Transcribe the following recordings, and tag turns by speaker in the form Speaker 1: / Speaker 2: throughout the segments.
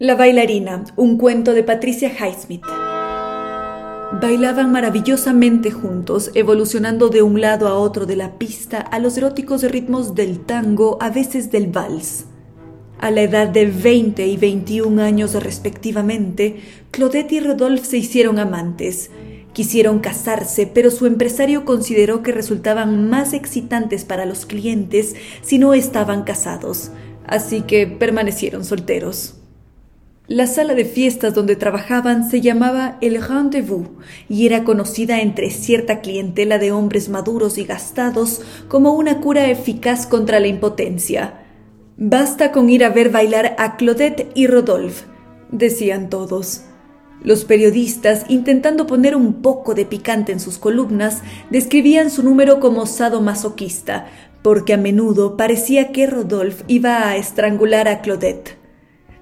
Speaker 1: La bailarina, un cuento de Patricia Highsmith. Bailaban maravillosamente juntos, evolucionando de un lado a otro de la pista a los eróticos ritmos del tango, a veces del vals. A la edad de 20 y 21 años respectivamente, Claudette y Rodolphe se hicieron amantes. Quisieron casarse, pero su empresario consideró que resultaban más excitantes para los clientes si no estaban casados, así que permanecieron solteros. La sala de fiestas donde trabajaban se llamaba El Rendezvous y era conocida entre cierta clientela de hombres maduros y gastados como una cura eficaz contra la impotencia. Basta con ir a ver bailar a Claudette y Rodolphe, decían todos. Los periodistas, intentando poner un poco de picante en sus columnas, describían su número como sadomasoquista, porque a menudo parecía que Rodolphe iba a estrangular a Claudette.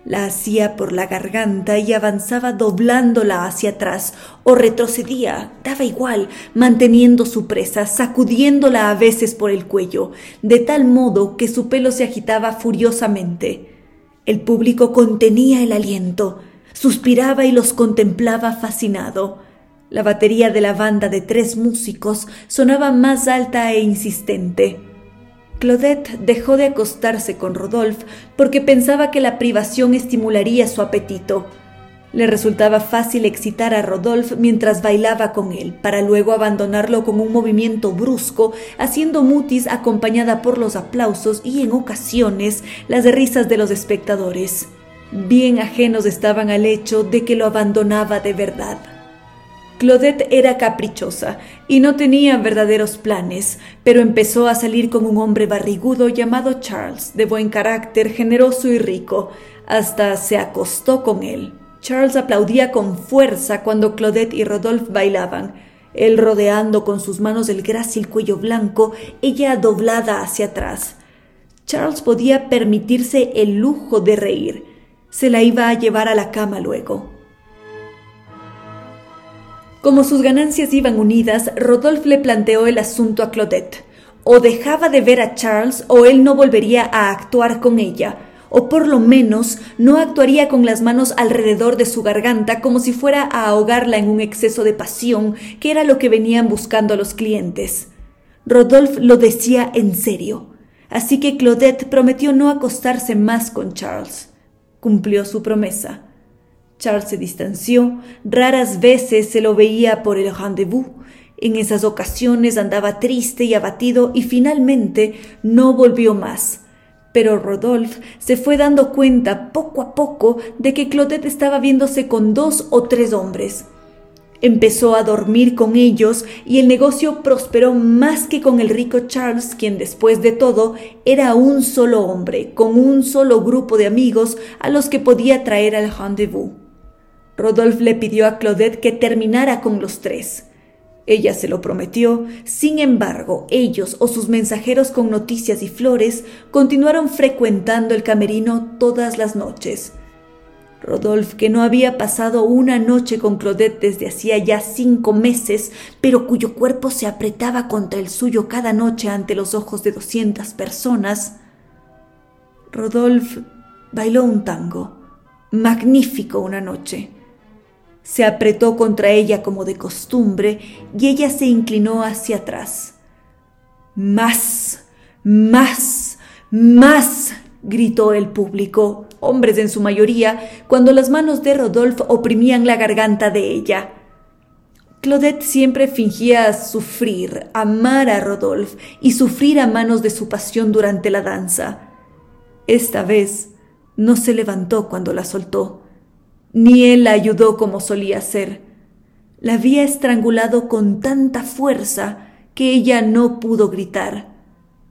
Speaker 1: La hacía por la garganta y avanzaba doblándola hacia atrás o retrocedía, daba igual, manteniendo su presa, sacudiéndola a veces por el cuello, de tal modo que su pelo se agitaba furiosamente. El público contenía el aliento, suspiraba y los contemplaba fascinado. La batería de la banda de tres músicos sonaba más alta e insistente. Claudette dejó de acostarse con Rodolphe porque pensaba que la privación estimularía su apetito. Le resultaba fácil excitar a Rodolphe mientras bailaba con él, para luego abandonarlo con un movimiento brusco, haciendo mutis acompañada por los aplausos y en ocasiones las risas de los espectadores. Bien ajenos estaban al hecho de que lo abandonaba de verdad. Claudette era caprichosa y no tenía verdaderos planes, pero empezó a salir con un hombre barrigudo llamado Charles, de buen carácter, generoso y rico, hasta se acostó con él. Charles aplaudía con fuerza cuando Claudette y Rodolphe bailaban, él rodeando con sus manos el grácil cuello blanco, ella doblada hacia atrás. Charles podía permitirse el lujo de reír. Se la iba a llevar a la cama luego. Como sus ganancias iban unidas, Rodolphe le planteó el asunto a Claudette. O dejaba de ver a Charles o él no volvería a actuar con ella, o por lo menos no actuaría con las manos alrededor de su garganta como si fuera a ahogarla en un exceso de pasión, que era lo que venían buscando los clientes. Rodolphe lo decía en serio, así que Claudette prometió no acostarse más con Charles. Cumplió su promesa. Charles se distanció, raras veces se lo veía por el rendezvous. En esas ocasiones andaba triste y abatido y finalmente no volvió más. Pero Rodolphe se fue dando cuenta poco a poco de que Claudette estaba viéndose con dos o tres hombres. Empezó a dormir con ellos y el negocio prosperó más que con el rico Charles, quien después de todo era un solo hombre, con un solo grupo de amigos a los que podía traer al rendezvous. Rodolphe le pidió a Claudette que terminara con los tres. Ella se lo prometió, sin embargo, ellos o sus mensajeros con noticias y flores continuaron frecuentando el camerino todas las noches. Rodolphe, que no había pasado una noche con Claudette desde hacía ya cinco meses, pero cuyo cuerpo se apretaba contra el suyo cada noche ante los ojos de doscientas personas, Rodolphe bailó un tango, magnífico una noche. Se apretó contra ella como de costumbre y ella se inclinó hacia atrás. Más, más, más, gritó el público, hombres en su mayoría, cuando las manos de Rodolphe oprimían la garganta de ella. Claudette siempre fingía sufrir, amar a Rodolphe y sufrir a manos de su pasión durante la danza. Esta vez no se levantó cuando la soltó ni él la ayudó como solía ser. La había estrangulado con tanta fuerza que ella no pudo gritar.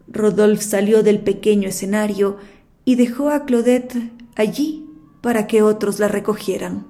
Speaker 1: Rodolphe salió del pequeño escenario y dejó a Claudette allí para que otros la recogieran.